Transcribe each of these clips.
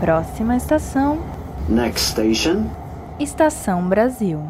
Próxima estação. Next station. Estação Brasil.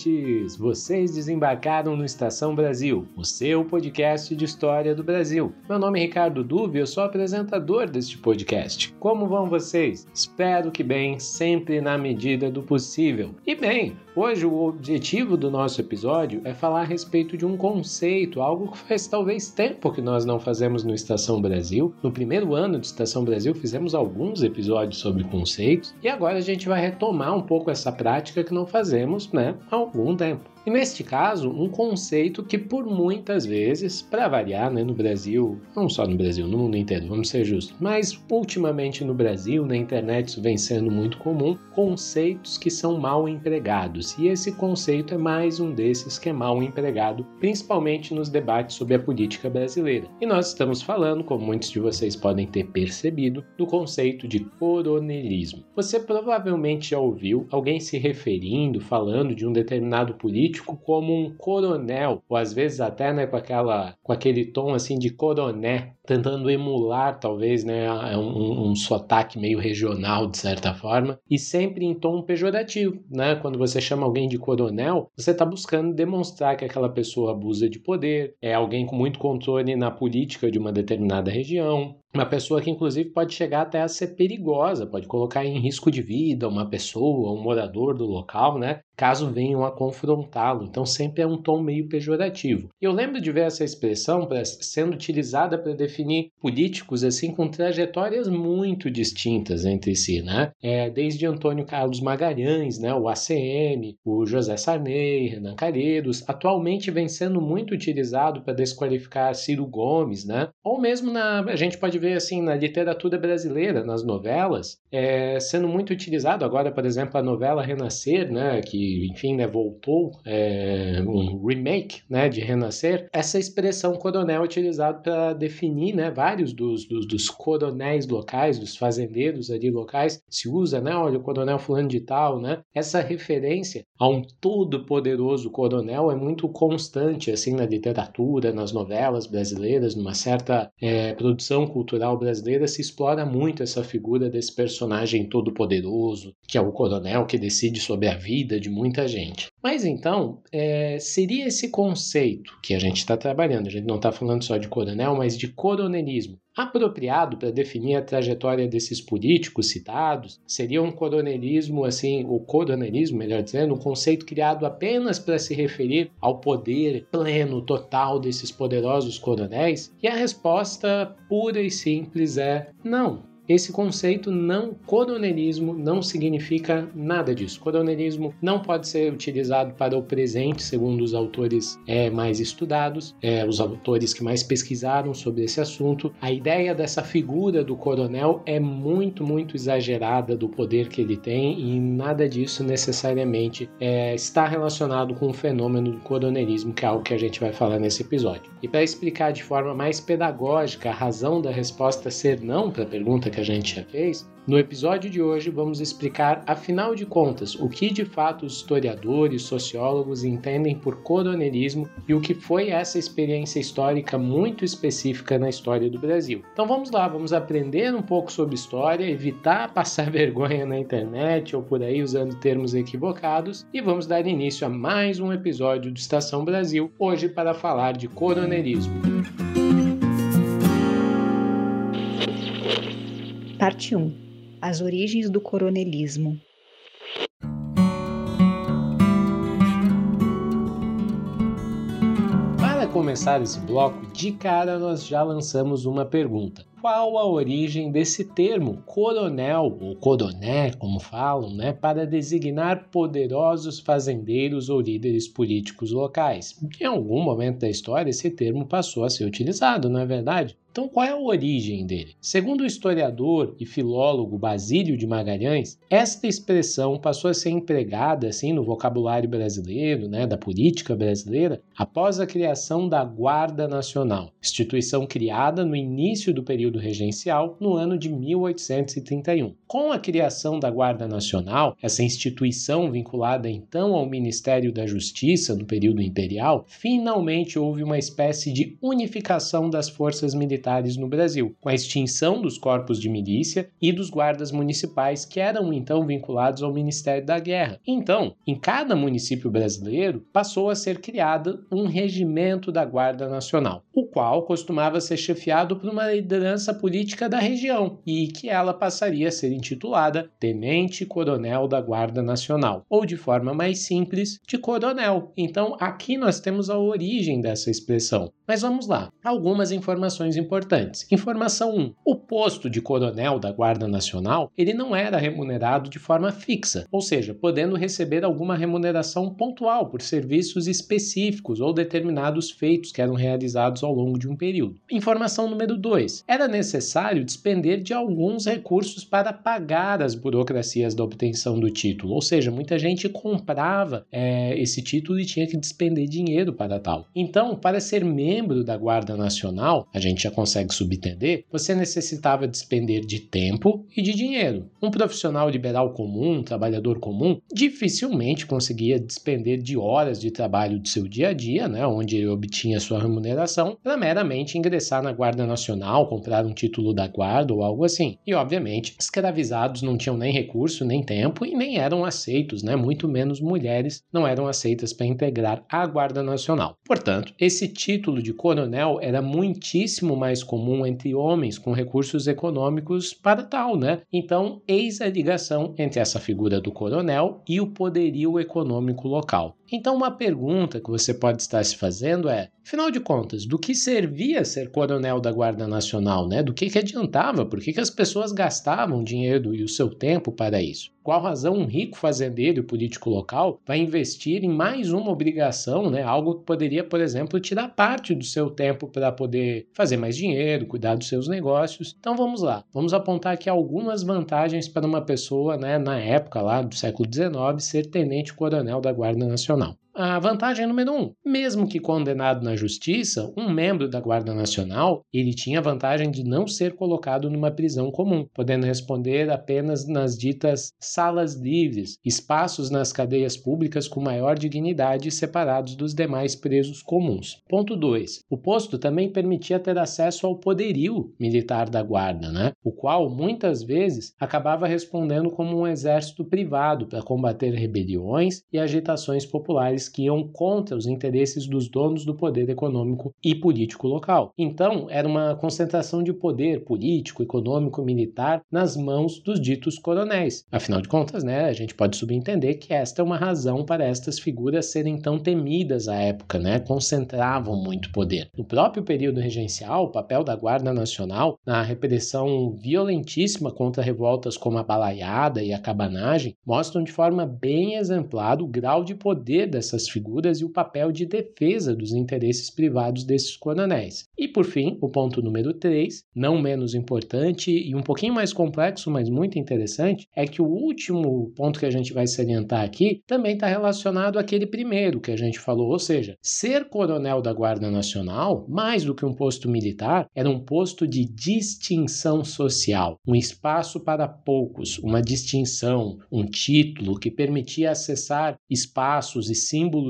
Ouvintes! Vocês desembarcaram no Estação Brasil, o seu podcast de história do Brasil. Meu nome é Ricardo Duve, eu sou apresentador deste podcast. Como vão vocês? Espero que bem, sempre na medida do possível. E bem, Hoje o objetivo do nosso episódio é falar a respeito de um conceito, algo que faz talvez tempo que nós não fazemos no Estação Brasil. No primeiro ano de Estação Brasil fizemos alguns episódios sobre conceitos e agora a gente vai retomar um pouco essa prática que não fazemos, né, há algum tempo. E neste caso, um conceito que por muitas vezes, para variar, né, no Brasil, não só no Brasil, no mundo inteiro, vamos ser justos, mas ultimamente no Brasil, na internet isso vem sendo muito comum, conceitos que são mal empregados. E esse conceito é mais um desses que é mal empregado, principalmente nos debates sobre a política brasileira. E nós estamos falando, como muitos de vocês podem ter percebido, do conceito de coronelismo. Você provavelmente já ouviu alguém se referindo, falando de um determinado político político como um coronel, ou às vezes até né, com, aquela, com aquele tom assim de coroné, tentando emular talvez né, um, um sotaque meio regional de certa forma, e sempre em tom pejorativo. Né? Quando você chama alguém de coronel, você está buscando demonstrar que aquela pessoa abusa de poder, é alguém com muito controle na política de uma determinada região, uma pessoa que, inclusive, pode chegar até a ser perigosa, pode colocar em risco de vida uma pessoa, um morador do local, né? Caso venham a confrontá-lo. Então, sempre é um tom meio pejorativo. Eu lembro de ver essa expressão sendo utilizada para definir políticos assim com trajetórias muito distintas entre si, né? É, desde Antônio Carlos Magalhães, né? O ACM, o José Sarney, Renan Calheiros, atualmente vem sendo muito utilizado para desqualificar Ciro Gomes, né? Ou mesmo na a gente pode vê assim na literatura brasileira, nas novelas, é, sendo muito utilizado agora, por exemplo, a novela Renascer, né, que enfim né, voltou é, um remake, né, de Renascer. Essa expressão coronel é utilizada para definir, né, vários dos, dos, dos, coronéis locais, dos fazendeiros ali locais, se usa, né, olha o coronel fulano de tal, né. Essa referência a um todo poderoso coronel é muito constante assim na literatura, nas novelas brasileiras, numa certa é, produção cultural brasileira se explora muito essa figura desse personagem todo-poderoso, que é o coronel que decide sobre a vida de muita gente. Mas então, é, seria esse conceito que a gente está trabalhando, a gente não está falando só de coronel, mas de coronelismo, apropriado para definir a trajetória desses políticos citados? Seria um coronelismo, assim, o coronelismo, melhor dizendo, um conceito criado apenas para se referir ao poder pleno, total desses poderosos coronéis? E a resposta pura e simples é não. Esse conceito não, coronelismo não significa nada disso. Coronelismo não pode ser utilizado para o presente, segundo os autores é, mais estudados, é, os autores que mais pesquisaram sobre esse assunto. A ideia dessa figura do coronel é muito, muito exagerada do poder que ele tem e nada disso necessariamente é, está relacionado com o fenômeno do coronelismo, que é algo que a gente vai falar nesse episódio. E para explicar de forma mais pedagógica a razão da resposta ser não para a pergunta que a gente já fez, no episódio de hoje vamos explicar, afinal de contas, o que de fato os historiadores, sociólogos entendem por coronelismo e o que foi essa experiência histórica muito específica na história do Brasil. Então vamos lá, vamos aprender um pouco sobre história, evitar passar vergonha na internet ou por aí usando termos equivocados e vamos dar início a mais um episódio do Estação Brasil, hoje para falar de coronelismo. Parte 1 As origens do coronelismo. Para começar esse bloco, de cara nós já lançamos uma pergunta qual a origem desse termo coronel ou coroné, como falam, né, para designar poderosos fazendeiros ou líderes políticos locais. Em algum momento da história esse termo passou a ser utilizado, não é verdade? Então, qual é a origem dele? Segundo o historiador e filólogo Basílio de Magalhães, esta expressão passou a ser empregada assim no vocabulário brasileiro, né, da política brasileira, após a criação da Guarda Nacional, instituição criada no início do período período regencial no ano de 1831. Com a criação da Guarda Nacional, essa instituição vinculada então ao Ministério da Justiça no período imperial, finalmente houve uma espécie de unificação das forças militares no Brasil, com a extinção dos corpos de milícia e dos guardas municipais que eram então vinculados ao Ministério da Guerra. Então, em cada município brasileiro passou a ser criado um regimento da Guarda Nacional, o qual costumava ser chefiado por uma liderança política da região e que ela passaria a ser intitulada Tenente Coronel da Guarda Nacional, ou de forma mais simples, de Coronel. Então, aqui nós temos a origem dessa expressão. Mas vamos lá, algumas informações importantes. Informação 1. O posto de coronel da Guarda Nacional, ele não era remunerado de forma fixa, ou seja, podendo receber alguma remuneração pontual por serviços específicos ou determinados feitos que eram realizados ao longo de um período. Informação número 2. Era necessário despender de alguns recursos para pagar as burocracias da obtenção do título, ou seja, muita gente comprava é, esse título e tinha que despender dinheiro para tal. Então, para ser membro da Guarda Nacional, a gente já consegue subentender, você necessitava despender de tempo e de dinheiro. Um profissional liberal comum, um trabalhador comum, dificilmente conseguia despender de horas de trabalho do seu dia a dia, né, onde ele obtinha sua remuneração, para meramente ingressar na Guarda Nacional, comprar um título da guarda ou algo assim. E, obviamente, escravizados não tinham nem recurso, nem tempo e nem eram aceitos, né, muito menos mulheres não eram aceitas para integrar a Guarda Nacional. Portanto, esse título de coronel era muitíssimo mais comum entre homens com recursos econômicos para tal, né? Então, eis a ligação entre essa figura do coronel e o poderio econômico local. Então, uma pergunta que você pode estar se fazendo é: afinal de contas, do que servia ser coronel da Guarda Nacional, né? Do que, que adiantava? Por que, que as pessoas gastavam dinheiro e o seu tempo para isso? Qual razão um rico fazendeiro e político local vai investir em mais uma obrigação, né? Algo que poderia, por exemplo, tirar parte do seu tempo para poder fazer mais dinheiro, cuidar dos seus negócios. Então vamos lá, vamos apontar aqui algumas vantagens para uma pessoa, né, na época lá do século XIX, ser tenente-coronel da Guarda Nacional. A vantagem número um, mesmo que condenado na justiça, um membro da Guarda Nacional, ele tinha a vantagem de não ser colocado numa prisão comum, podendo responder apenas nas ditas salas livres, espaços nas cadeias públicas com maior dignidade separados dos demais presos comuns. Ponto 2. O posto também permitia ter acesso ao poderio militar da guarda, né? o qual muitas vezes acabava respondendo como um exército privado para combater rebeliões e agitações populares que iam contra os interesses dos donos do poder econômico e político local. Então, era uma concentração de poder político, econômico, militar nas mãos dos ditos coronéis. Afinal de contas, né, a gente pode subentender que esta é uma razão para estas figuras serem tão temidas à época, né? Concentravam muito poder. No próprio período regencial, o papel da Guarda Nacional na repressão violentíssima contra revoltas como a balaiada e a cabanagem mostram de forma bem exemplar o grau de poder dessa dessas figuras e o papel de defesa dos interesses privados desses coronéis. E por fim, o ponto número 3, não menos importante e um pouquinho mais complexo, mas muito interessante, é que o último ponto que a gente vai salientar aqui também está relacionado àquele primeiro que a gente falou, ou seja, ser coronel da Guarda Nacional, mais do que um posto militar, era um posto de distinção social, um espaço para poucos, uma distinção, um título que permitia acessar espaços e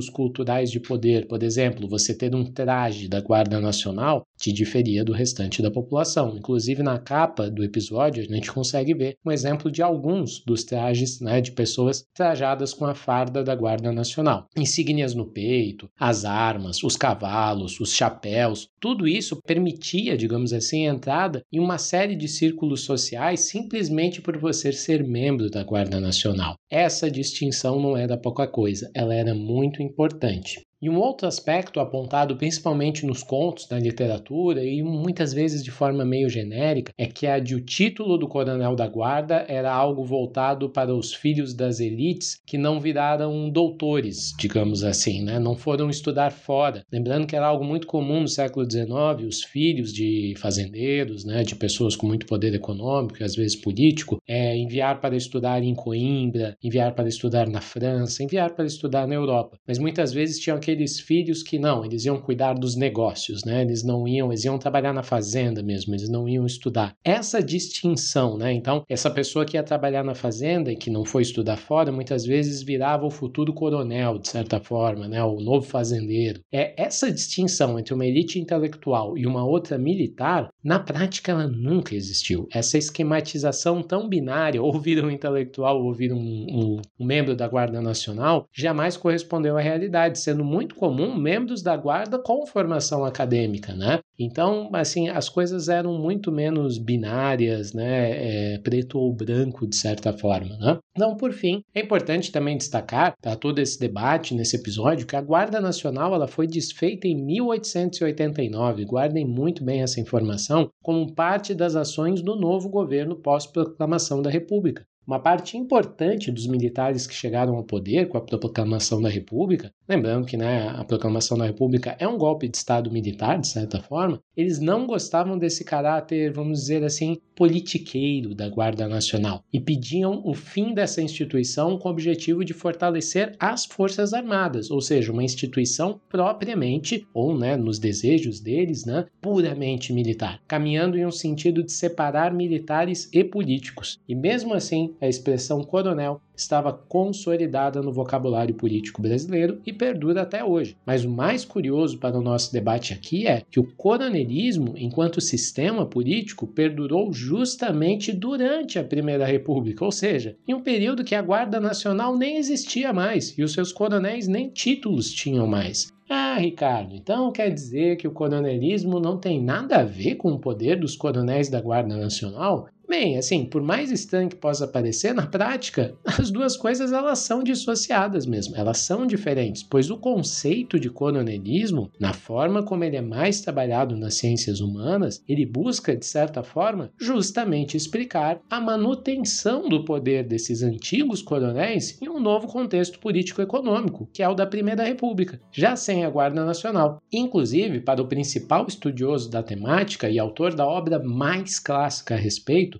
culturais de poder, por exemplo, você ter um traje da Guarda Nacional, te diferia do restante da população. Inclusive, na capa do episódio, a gente consegue ver um exemplo de alguns dos trajes né, de pessoas trajadas com a farda da Guarda Nacional. Insígnias no peito, as armas, os cavalos, os chapéus, tudo isso permitia, digamos assim, a entrada em uma série de círculos sociais simplesmente por você ser membro da Guarda Nacional. Essa distinção não era pouca coisa, ela era muito importante. E um outro aspecto apontado principalmente nos contos, na literatura e muitas vezes de forma meio genérica é que a de o título do coronel da guarda era algo voltado para os filhos das elites que não viraram doutores, digamos assim, né? não foram estudar fora. Lembrando que era algo muito comum no século XIX, os filhos de fazendeiros, né, de pessoas com muito poder econômico e às vezes político, é, enviar para estudar em Coimbra, enviar para estudar na França, enviar para estudar na Europa. Mas muitas vezes tinham aquele aqueles filhos que não, eles iam cuidar dos negócios, né? Eles não iam, eles iam trabalhar na fazenda mesmo, eles não iam estudar. Essa distinção, né? Então, essa pessoa que ia trabalhar na fazenda e que não foi estudar fora, muitas vezes virava o futuro coronel, de certa forma, né? O novo fazendeiro. É essa distinção entre uma elite intelectual e uma outra militar, na prática ela nunca existiu. Essa esquematização tão binária, ou vira um intelectual ou vira um, um, um membro da Guarda Nacional, jamais correspondeu à realidade, sendo muito comum membros da Guarda com formação acadêmica, né? Então, assim, as coisas eram muito menos binárias, né? É, preto ou branco, de certa forma, né? Então, por fim, é importante também destacar para todo esse debate nesse episódio que a Guarda Nacional ela foi desfeita em 1889. Guardem muito bem essa informação como parte das ações do novo governo pós-proclamação da República. Uma parte importante dos militares que chegaram ao poder com a proclamação da República, lembrando que né, a proclamação da República é um golpe de Estado militar, de certa forma, eles não gostavam desse caráter, vamos dizer assim, politiqueiro da Guarda Nacional e pediam o fim dessa instituição com o objetivo de fortalecer as Forças Armadas, ou seja, uma instituição propriamente, ou né, nos desejos deles, né, puramente militar, caminhando em um sentido de separar militares e políticos. E mesmo assim, a expressão coronel estava consolidada no vocabulário político brasileiro e perdura até hoje. Mas o mais curioso para o nosso debate aqui é que o coronelismo, enquanto sistema político, perdurou justamente durante a Primeira República, ou seja, em um período que a Guarda Nacional nem existia mais e os seus coronéis nem títulos tinham mais. Ah, Ricardo, então quer dizer que o coronelismo não tem nada a ver com o poder dos coronéis da Guarda Nacional? Bem, assim, por mais estranho que possa parecer, na prática, as duas coisas elas são dissociadas mesmo, elas são diferentes, pois o conceito de coronelismo, na forma como ele é mais trabalhado nas ciências humanas, ele busca, de certa forma, justamente explicar a manutenção do poder desses antigos coronéis em um novo contexto político-econômico, que é o da Primeira República, já sem a Guarda Nacional. Inclusive, para o principal estudioso da temática e autor da obra mais clássica a respeito,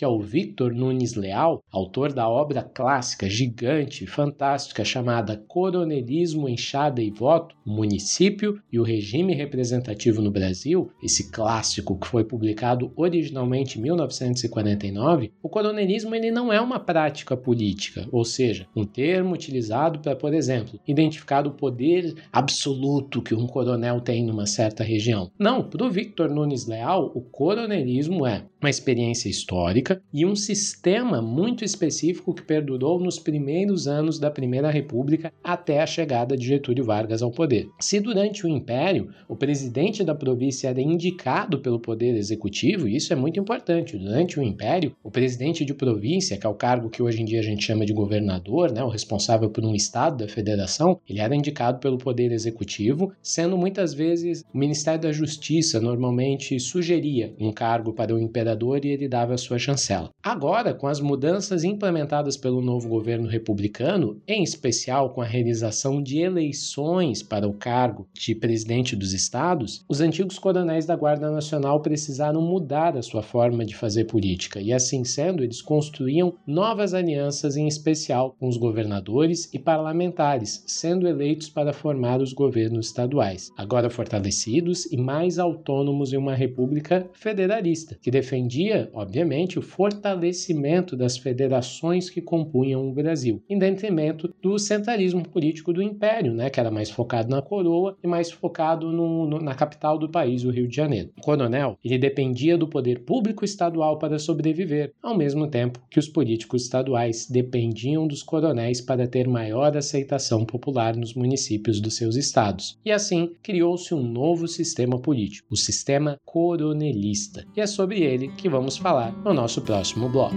que é o Victor Nunes Leal, autor da obra clássica, gigante, fantástica chamada Coronelismo, Enxada e Voto, o Município e o Regime Representativo no Brasil, esse clássico que foi publicado originalmente em 1949, o coronelismo ele não é uma prática política, ou seja, um termo utilizado para, por exemplo, identificar o poder absoluto que um coronel tem numa certa região. Não, para o Victor Nunes Leal, o coronelismo é uma experiência histórica e um sistema muito específico que perdurou nos primeiros anos da Primeira República até a chegada de Getúlio Vargas ao poder. Se durante o Império o presidente da província era indicado pelo poder executivo, e isso é muito importante, durante o Império o presidente de província, que é o cargo que hoje em dia a gente chama de governador, né, o responsável por um estado da federação, ele era indicado pelo poder executivo, sendo muitas vezes o Ministério da Justiça normalmente sugeria um cargo para o imperador e ele dava a sua chancela. Agora, com as mudanças implementadas pelo novo governo republicano, em especial com a realização de eleições para o cargo de presidente dos estados, os antigos coronéis da Guarda Nacional precisaram mudar a sua forma de fazer política e, assim sendo, eles construíam novas alianças, em especial com os governadores e parlamentares, sendo eleitos para formar os governos estaduais, agora fortalecidos e mais autônomos em uma república federalista, que defendia, obviamente, o fortalecimento das federações que compunham o Brasil, em detrimento do centralismo político do Império, né, que era mais focado na coroa e mais focado no, no, na capital do país, o Rio de Janeiro. O coronel ele dependia do poder público estadual para sobreviver, ao mesmo tempo que os políticos estaduais dependiam dos coronéis para ter maior aceitação popular nos municípios dos seus estados. E assim criou-se um novo sistema político, o sistema coronelista. E é sobre ele que vamos falar no nosso próximo bloco.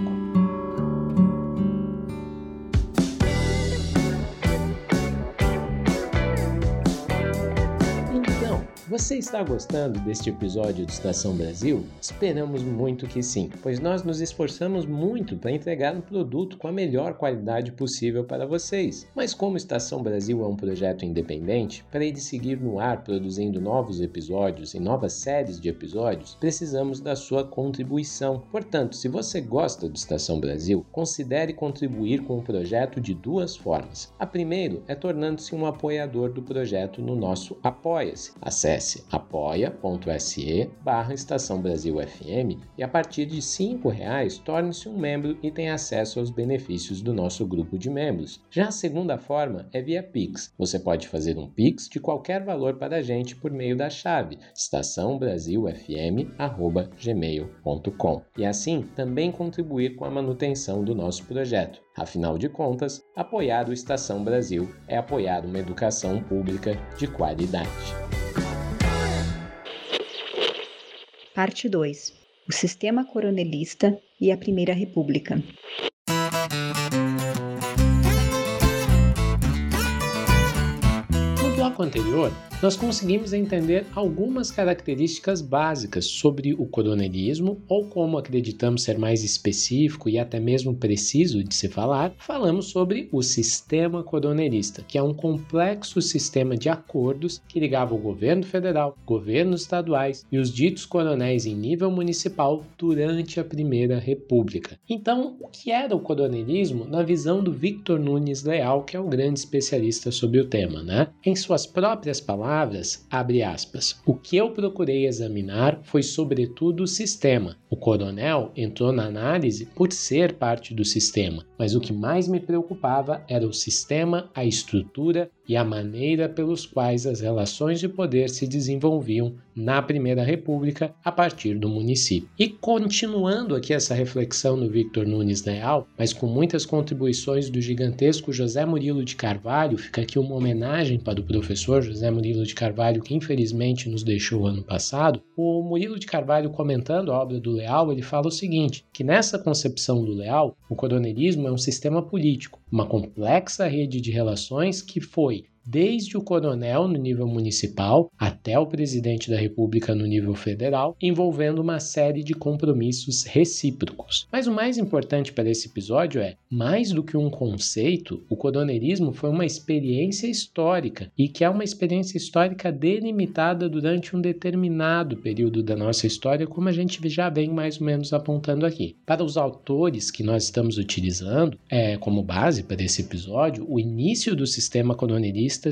Você está gostando deste episódio de Estação Brasil? Esperamos muito que sim, pois nós nos esforçamos muito para entregar um produto com a melhor qualidade possível para vocês. Mas como Estação Brasil é um projeto independente, para ele seguir no ar produzindo novos episódios e novas séries de episódios, precisamos da sua contribuição. Portanto, se você gosta do Estação Brasil, considere contribuir com o projeto de duas formas. A primeira é tornando-se um apoiador do projeto no nosso Apoia-se. Acesse apoia.se barra Estação Brasil FM e a partir de R$ reais torne-se um membro e tenha acesso aos benefícios do nosso grupo de membros. Já a segunda forma é via Pix. Você pode fazer um Pix de qualquer valor para a gente por meio da chave estaçãobrasilfm.gmail.com e assim também contribuir com a manutenção do nosso projeto. Afinal de contas, apoiar o Estação Brasil é apoiar uma educação pública de qualidade. Parte 2: O Sistema Coronelista e a Primeira República. No bloco anterior, nós conseguimos entender algumas características básicas sobre o coronelismo, ou como acreditamos ser mais específico e até mesmo preciso de se falar, falamos sobre o sistema coronelista, que é um complexo sistema de acordos que ligava o governo federal, governos estaduais e os ditos coronéis em nível municipal durante a Primeira República. Então, o que era o coronelismo na visão do Victor Nunes Leal, que é o grande especialista sobre o tema, né? Em suas próprias palavras, palavras, abre aspas, o que eu procurei examinar foi sobretudo o sistema. O coronel entrou na análise por ser parte do sistema, mas o que mais me preocupava era o sistema, a estrutura e a maneira pelos quais as relações de poder se desenvolviam na Primeira República a partir do município. E continuando aqui essa reflexão no Victor Nunes Leal, mas com muitas contribuições do gigantesco José Murilo de Carvalho, fica aqui uma homenagem para o professor José Murilo de Carvalho, que infelizmente nos deixou ano passado. O Murilo de Carvalho, comentando a obra do Leal, ele fala o seguinte: que nessa concepção do Leal, o coronelismo é um sistema político, uma complexa rede de relações que foi desde o coronel no nível municipal até o presidente da República no nível federal, envolvendo uma série de compromissos recíprocos. Mas o mais importante para esse episódio é, mais do que um conceito, o coronelismo foi uma experiência histórica e que é uma experiência histórica delimitada durante um determinado período da nossa história, como a gente já vem mais ou menos apontando aqui. Para os autores que nós estamos utilizando é, como base para esse episódio, o início do sistema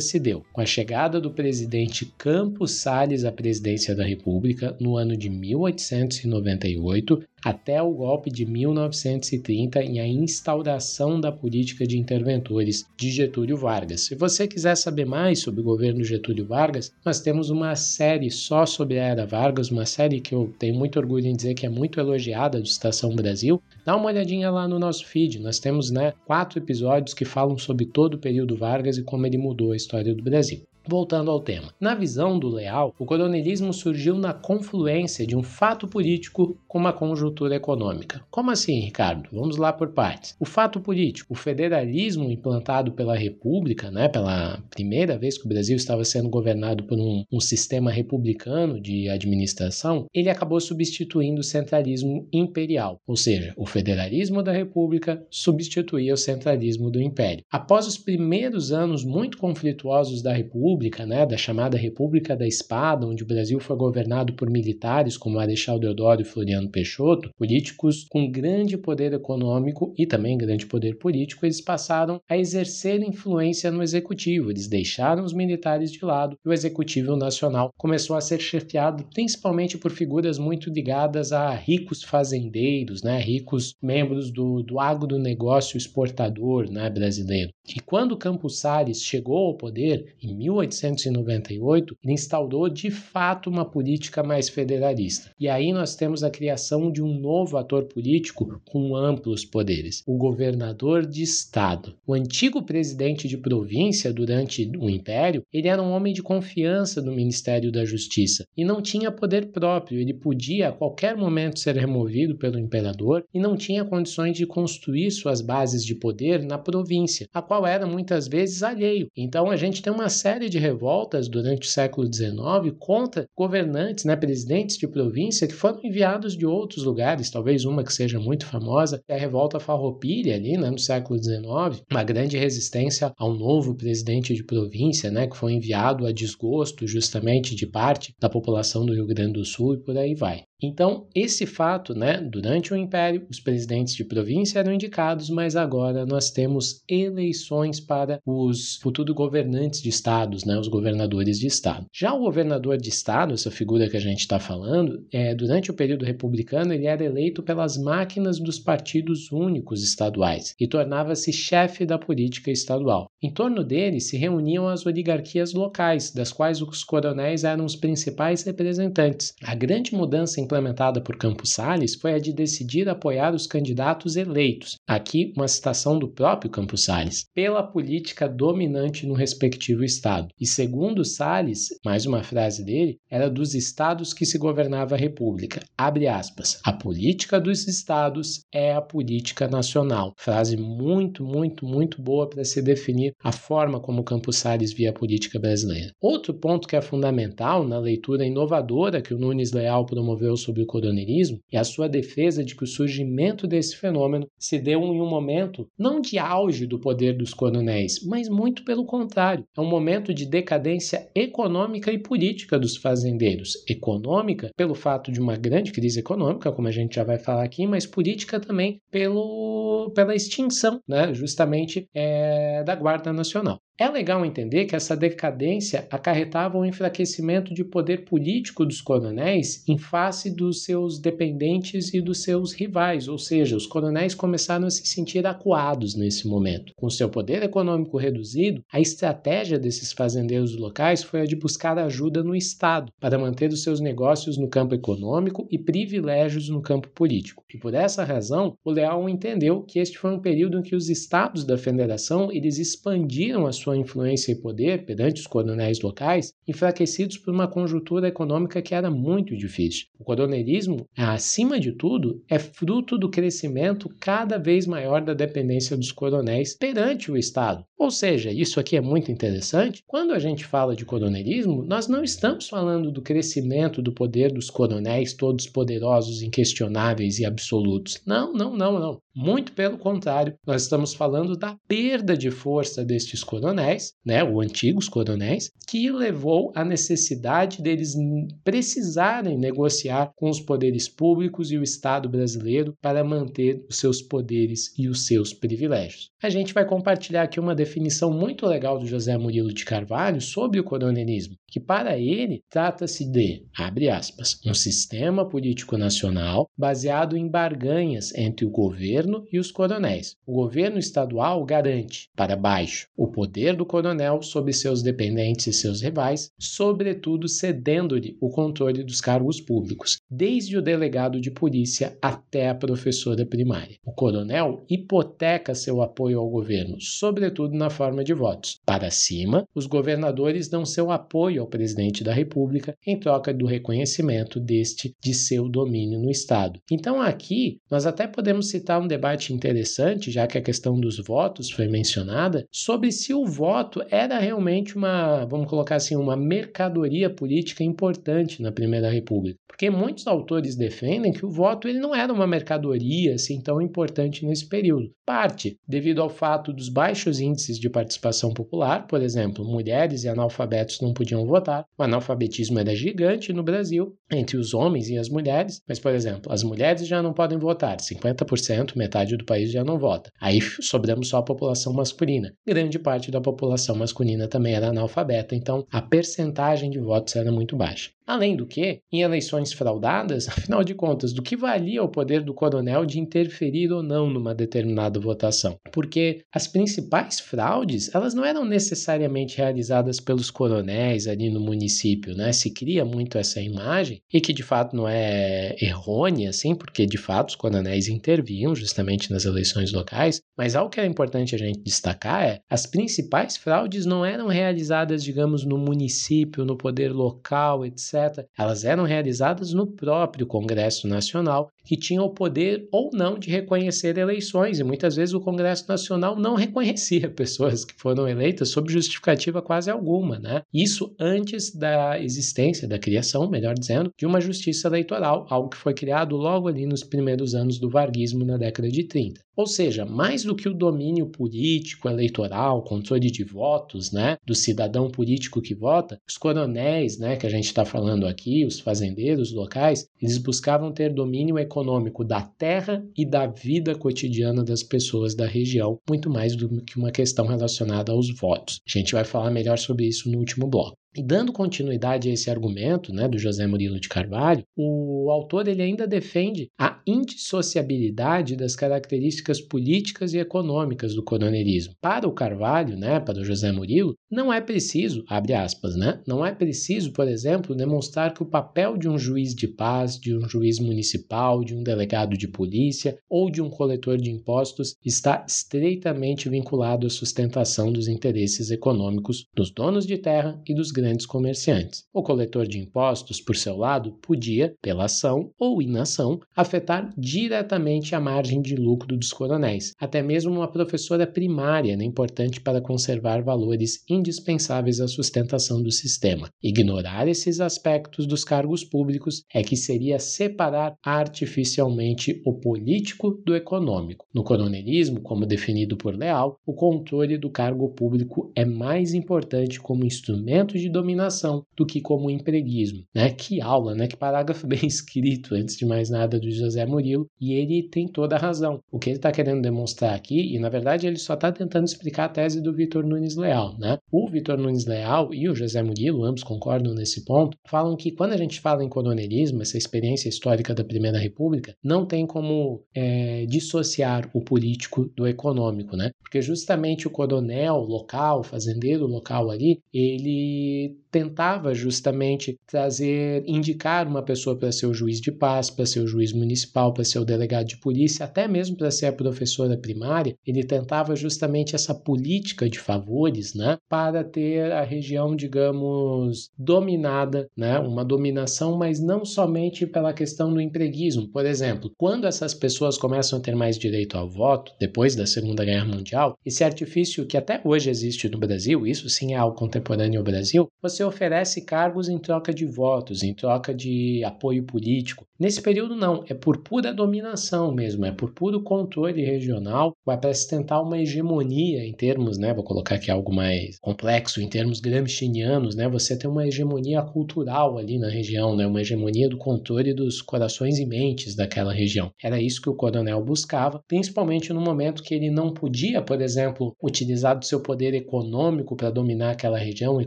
se deu com a chegada do presidente Campos Salles à presidência da República no ano de 1898 até o golpe de 1930 e a instauração da política de interventores de Getúlio Vargas. Se você quiser saber mais sobre o governo Getúlio Vargas, nós temos uma série só sobre a era Vargas, uma série que eu tenho muito orgulho em dizer que é muito elogiada do Estação Brasil. Dá uma olhadinha lá no nosso feed, nós temos né, quatro episódios que falam sobre todo o período Vargas e como ele mudou a história do Brasil. Voltando ao tema. Na visão do Leal, o coronelismo surgiu na confluência de um fato político com uma conjuntura econômica. Como assim, Ricardo? Vamos lá por partes. O fato político, o federalismo implantado pela República, né, pela primeira vez que o Brasil estava sendo governado por um, um sistema republicano de administração, ele acabou substituindo o centralismo imperial, ou seja, o federalismo da República substituía o centralismo do Império. Após os primeiros anos muito conflituosos da República, República, né, da chamada República da Espada, onde o Brasil foi governado por militares como Marechal Deodoro e Floriano Peixoto, políticos com grande poder econômico e também grande poder político, eles passaram a exercer influência no executivo. Eles deixaram os militares de lado e o executivo nacional começou a ser chefiado principalmente por figuras muito ligadas a ricos fazendeiros, né, ricos membros do, do agronegócio exportador né, brasileiro. E quando Campos Salles chegou ao poder, em 18 1898, ele instaurou de fato uma política mais federalista. E aí nós temos a criação de um novo ator político com amplos poderes, o governador de estado. O antigo presidente de província durante o Império, ele era um homem de confiança do Ministério da Justiça e não tinha poder próprio, ele podia a qualquer momento ser removido pelo imperador e não tinha condições de construir suas bases de poder na província, a qual era muitas vezes alheio. Então a gente tem uma série de revoltas durante o século XIX contra governantes, né, presidentes de província que foram enviados de outros lugares, talvez uma que seja muito famosa, é a revolta farroupilha ali, né, no século XIX, uma grande resistência ao novo presidente de província, né, que foi enviado a desgosto justamente de parte da população do Rio Grande do Sul e por aí vai. Então, esse fato, né, durante o Império, os presidentes de província eram indicados, mas agora nós temos eleições para os futuros governantes de estados, né, os governadores de estado. Já o governador de estado, essa figura que a gente está falando, é, durante o período republicano, ele era eleito pelas máquinas dos partidos únicos estaduais e tornava-se chefe da política estadual. Em torno dele se reuniam as oligarquias locais, das quais os coronéis eram os principais representantes. A grande mudança em implementada por Campos Salles foi a de decidir apoiar os candidatos eleitos, aqui uma citação do próprio Campos Salles, pela política dominante no respectivo estado. E segundo Salles, mais uma frase dele, era dos estados que se governava a república. Abre aspas. A política dos estados é a política nacional. Frase muito, muito, muito boa para se definir a forma como Campos Salles via a política brasileira. Outro ponto que é fundamental na leitura inovadora que o Nunes Leal promoveu sobre o coronelismo é a sua defesa de que o surgimento desse fenômeno se deu em um momento não de auge do poder dos coronéis, mas muito pelo contrário. É um momento de decadência econômica e política dos fazendeiros. Econômica, pelo fato de uma grande crise econômica, como a gente já vai falar aqui, mas política também pelo, pela extinção, né, justamente é, da Guarda Nacional. É legal entender que essa decadência acarretava um enfraquecimento de poder político dos coronéis em face dos seus dependentes e dos seus rivais, ou seja, os coronéis começaram a se sentir acuados nesse momento. Com seu poder econômico reduzido, a estratégia desses fazendeiros locais foi a de buscar ajuda no Estado para manter os seus negócios no campo econômico e privilégios no campo político. E por essa razão, o Leal entendeu que este foi um período em que os estados da federação eles expandiram a sua influência e poder perante os coronéis locais, enfraquecidos por uma conjuntura econômica que era muito difícil. O coronelismo, acima de tudo, é fruto do crescimento cada vez maior da dependência dos coronéis perante o Estado. Ou seja, isso aqui é muito interessante. Quando a gente fala de coronelismo, nós não estamos falando do crescimento do poder dos coronéis, todos poderosos, inquestionáveis e absolutos. Não, não, não, não. Muito pelo contrário, nós estamos falando da perda de força destes coronéis, né, os antigos coronéis, que levou à necessidade deles precisarem negociar com os poderes públicos e o Estado brasileiro para manter os seus poderes e os seus privilégios. A gente vai compartilhar aqui uma definição muito legal do José Murilo de Carvalho sobre o coronelismo, que para ele trata-se de, abre aspas, um sistema político nacional baseado em barganhas entre o governo governo e os coronéis. O governo estadual garante, para baixo, o poder do coronel sobre seus dependentes e seus rivais, sobretudo cedendo-lhe o controle dos cargos públicos, desde o delegado de polícia até a professora primária. O coronel hipoteca seu apoio ao governo, sobretudo na forma de votos. Para cima, os governadores dão seu apoio ao presidente da República em troca do reconhecimento deste de seu domínio no Estado. Então, aqui, nós até podemos citar um debate interessante, já que a questão dos votos foi mencionada, sobre se o voto era realmente uma, vamos colocar assim, uma mercadoria política importante na Primeira República. Porque muitos autores defendem que o voto ele não era uma mercadoria assim tão importante nesse período. Parte devido ao fato dos baixos índices de participação popular, por exemplo, mulheres e analfabetos não podiam votar. O analfabetismo era gigante no Brasil entre os homens e as mulheres, mas por exemplo, as mulheres já não podem votar, 50%, metade do país já não vota. Aí sobramos só a população masculina. Grande parte da população masculina também era analfabeta, então a percentagem de votos era muito baixa. Além do que, em eleições fraudadas, afinal de contas, do que valia o poder do coronel de interferir ou não numa determinada votação? Porque as principais fraudes, elas não eram necessariamente realizadas pelos coronéis ali no município, né? Se cria muito essa imagem e que de fato não é errônea, assim, porque de fato os coronéis interviam justamente nas eleições locais, mas algo que é importante a gente destacar é as principais fraudes não eram realizadas, digamos, no município, no poder local, etc elas eram realizadas no próprio Congresso Nacional, que tinha o poder ou não de reconhecer eleições, e muitas vezes o Congresso Nacional não reconhecia pessoas que foram eleitas sob justificativa quase alguma, né? Isso antes da existência, da criação, melhor dizendo, de uma justiça eleitoral, algo que foi criado logo ali nos primeiros anos do varguismo na década de 30. Ou seja, mais do que o domínio político, eleitoral, controle de votos, né, do cidadão político que vota, os coronéis, né, que a gente está falando aqui, os fazendeiros locais, eles buscavam ter domínio econômico da terra e da vida cotidiana das pessoas da região, muito mais do que uma questão relacionada aos votos. A gente vai falar melhor sobre isso no último bloco. E dando continuidade a esse argumento né, do José Murilo de Carvalho, o autor ele ainda defende a indissociabilidade das características políticas e econômicas do coronelismo. Para o Carvalho, né, para o José Murilo, não é preciso, abre aspas, né, não é preciso, por exemplo, demonstrar que o papel de um juiz de paz, de um juiz municipal, de um delegado de polícia ou de um coletor de impostos está estreitamente vinculado à sustentação dos interesses econômicos dos donos de terra e dos grandes comerciantes. O coletor de impostos, por seu lado, podia, pela ação ou inação, afetar diretamente a margem de lucro dos coronéis, até mesmo uma professora primária, né, importante para conservar valores indispensáveis à sustentação do sistema. Ignorar esses aspectos dos cargos públicos é que seria separar artificialmente o político do econômico. No coronelismo, como definido por Leal, o controle do cargo público é mais importante como instrumento de dominação do que como empreguismo. Né? Que aula, né? que parágrafo bem escrito, antes de mais nada, do José Murilo, e ele tem toda a razão. O que ele está querendo demonstrar aqui, e na verdade ele só está tentando explicar a tese do Vitor Nunes Leal. Né? O Vitor Nunes Leal e o José Murilo, ambos concordam nesse ponto, falam que quando a gente fala em coronelismo, essa experiência histórica da Primeira República, não tem como é, dissociar o político do econômico, né? Porque justamente o coronel local, o fazendeiro local ali, ele tentava justamente trazer, indicar uma pessoa para ser o juiz de paz, para ser o juiz municipal, para ser o delegado de polícia, até mesmo para ser a professora primária. Ele tentava justamente essa política de favores, né, para ter a região, digamos, dominada, né, uma dominação, mas não somente pela questão do empreguismo. Por exemplo, quando essas pessoas começam a ter mais direito ao voto, depois da Segunda Guerra Mundial, esse artifício que até hoje existe no Brasil, isso sim é algo contemporâneo ao Brasil, você oferece cargos em troca de votos, em troca de apoio político. Nesse período, não, é por pura dominação mesmo, é por puro controle regional, vai para se tentar uma hegemonia em termos, né, vou colocar aqui algo mais complexo, em termos gramscianos, né, você tem uma hegemonia cultural ali na região, né, uma hegemonia do controle dos corações e mentes daquela região. Era isso que o coronel buscava, principalmente no momento que ele não podia, por exemplo, utilizar do seu poder econômico para dominar aquela região e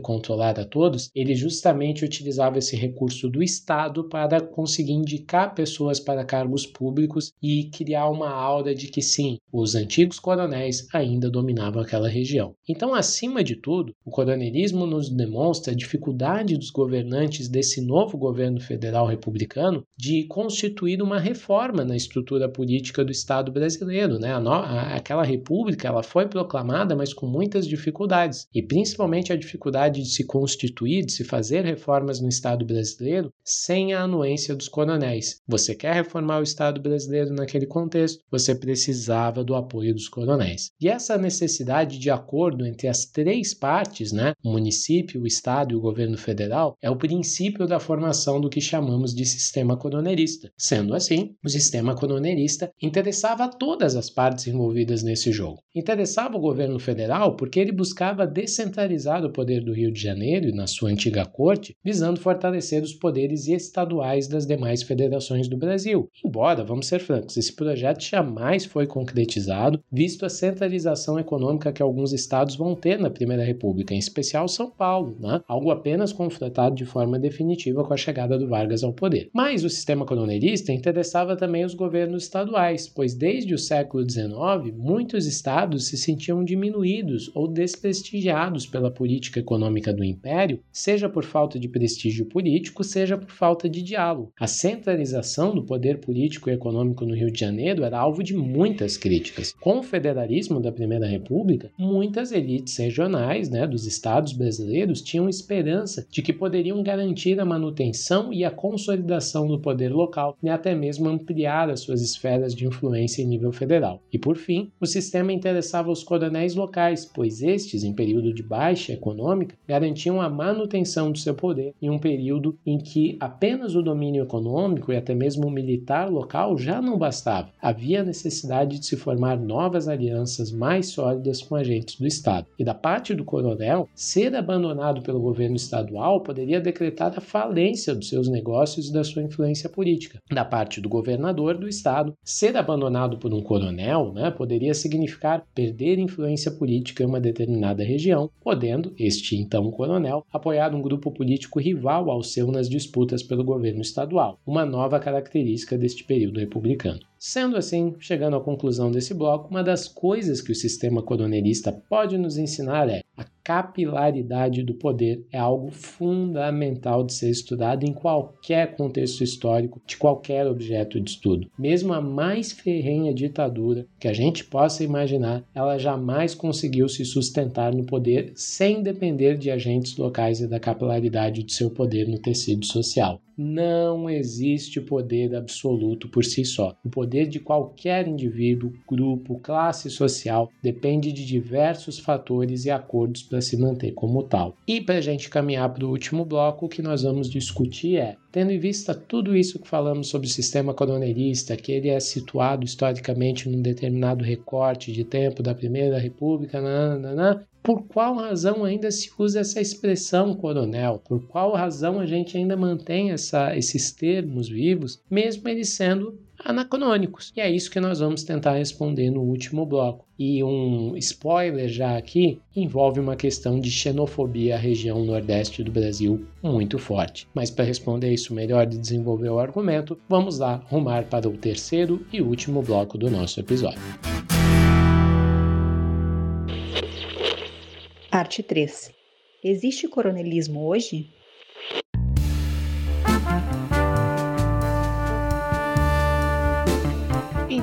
controlar a todos, ele justamente utilizava esse recurso do Estado para conseguir indicar pessoas para cargos públicos e criar uma aura de que sim, os antigos coronéis ainda dominavam aquela região. Então, acima de tudo, o coronelismo nos demonstra a dificuldade dos governantes desse novo governo federal republicano de constituir uma reforma na estrutura política do Estado brasileiro. Né? A no... aquela república ela foi proclamada, mas com muitas dificuldades, e principalmente a dificuldade de se constituir, de se fazer reformas no Estado brasileiro sem a anuência dos coronéis. Você quer reformar o Estado brasileiro naquele contexto, você precisava do apoio dos coronéis. E essa necessidade de acordo entre as três partes, né, o município, o Estado e o governo federal, é o princípio da formação do que chamamos de sistema coronelista. Sendo assim, o sistema coronelista interessava a todas as partes envolvidas nesse jogo. Interessava o governo federal porque ele buscava descentralizar o poder do Rio de Janeiro e na sua antiga corte, visando fortalecer os poderes estaduais das demais federações do Brasil. Embora, vamos ser francos, esse projeto jamais foi concretizado, visto a centralização econômica que alguns estados vão ter na Primeira República, em especial São Paulo, né? algo apenas confrontado de forma definitiva com a chegada do Vargas ao poder. Mas o sistema colonialista interessava também os governos estaduais, pois desde o século XIX, muitos estados se sentiam diminuídos ou desprestigiados pela política econômica do império, seja por falta de prestígio político, seja por falta de diálogo. A centralização do poder político e econômico no Rio de Janeiro era alvo de muitas críticas. Com o federalismo da Primeira República, muitas elites regionais né, dos estados brasileiros tinham esperança de que poderiam garantir a manutenção e a consolidação do poder local e até mesmo ampliar as suas esferas de influência em nível federal. E por fim, o sistema interessava os coronéis locais, pois estes, em período de baixa econômica, garantiam a manutenção do seu poder em um período em que apenas o domínio econômico e até mesmo o militar local já não bastava. Havia necessidade de se formar novas alianças mais sólidas com agentes do Estado. E da parte do coronel, ser abandonado pelo governo estadual poderia decretar a falência dos seus negócios e da sua influência política. Da parte do governador do Estado, ser abandonado por um coronel né, poderia significar perder influência política em uma determinada região, podendo este então coronel apoiar um grupo político rival ao seu nas disputas pelo governo estadual, uma nova característica deste período republicano. Sendo assim, chegando à conclusão desse bloco, uma das coisas que o sistema coronelista pode nos ensinar é a capilaridade do poder é algo fundamental de ser estudado em qualquer contexto histórico, de qualquer objeto de estudo. Mesmo a mais ferrenha ditadura que a gente possa imaginar, ela jamais conseguiu se sustentar no poder sem depender de agentes locais e da capilaridade de seu poder no tecido social. Não existe poder absoluto por si só. O poder de qualquer indivíduo, grupo, classe social depende de diversos fatores e acordos para se manter como tal. E para a gente caminhar para o último bloco, o que nós vamos discutir é, tendo em vista tudo isso que falamos sobre o sistema coronelista, que ele é situado historicamente num determinado recorte de tempo da Primeira República, nananana, por qual razão ainda se usa essa expressão coronel? Por qual razão a gente ainda mantém essa, esses termos vivos, mesmo eles sendo anacrônicos? E é isso que nós vamos tentar responder no último bloco. E um spoiler já aqui envolve uma questão de xenofobia à região nordeste do Brasil muito forte. Mas para responder isso melhor e desenvolver o argumento, vamos lá rumar para o terceiro e último bloco do nosso episódio. Parte 3. Existe coronelismo hoje?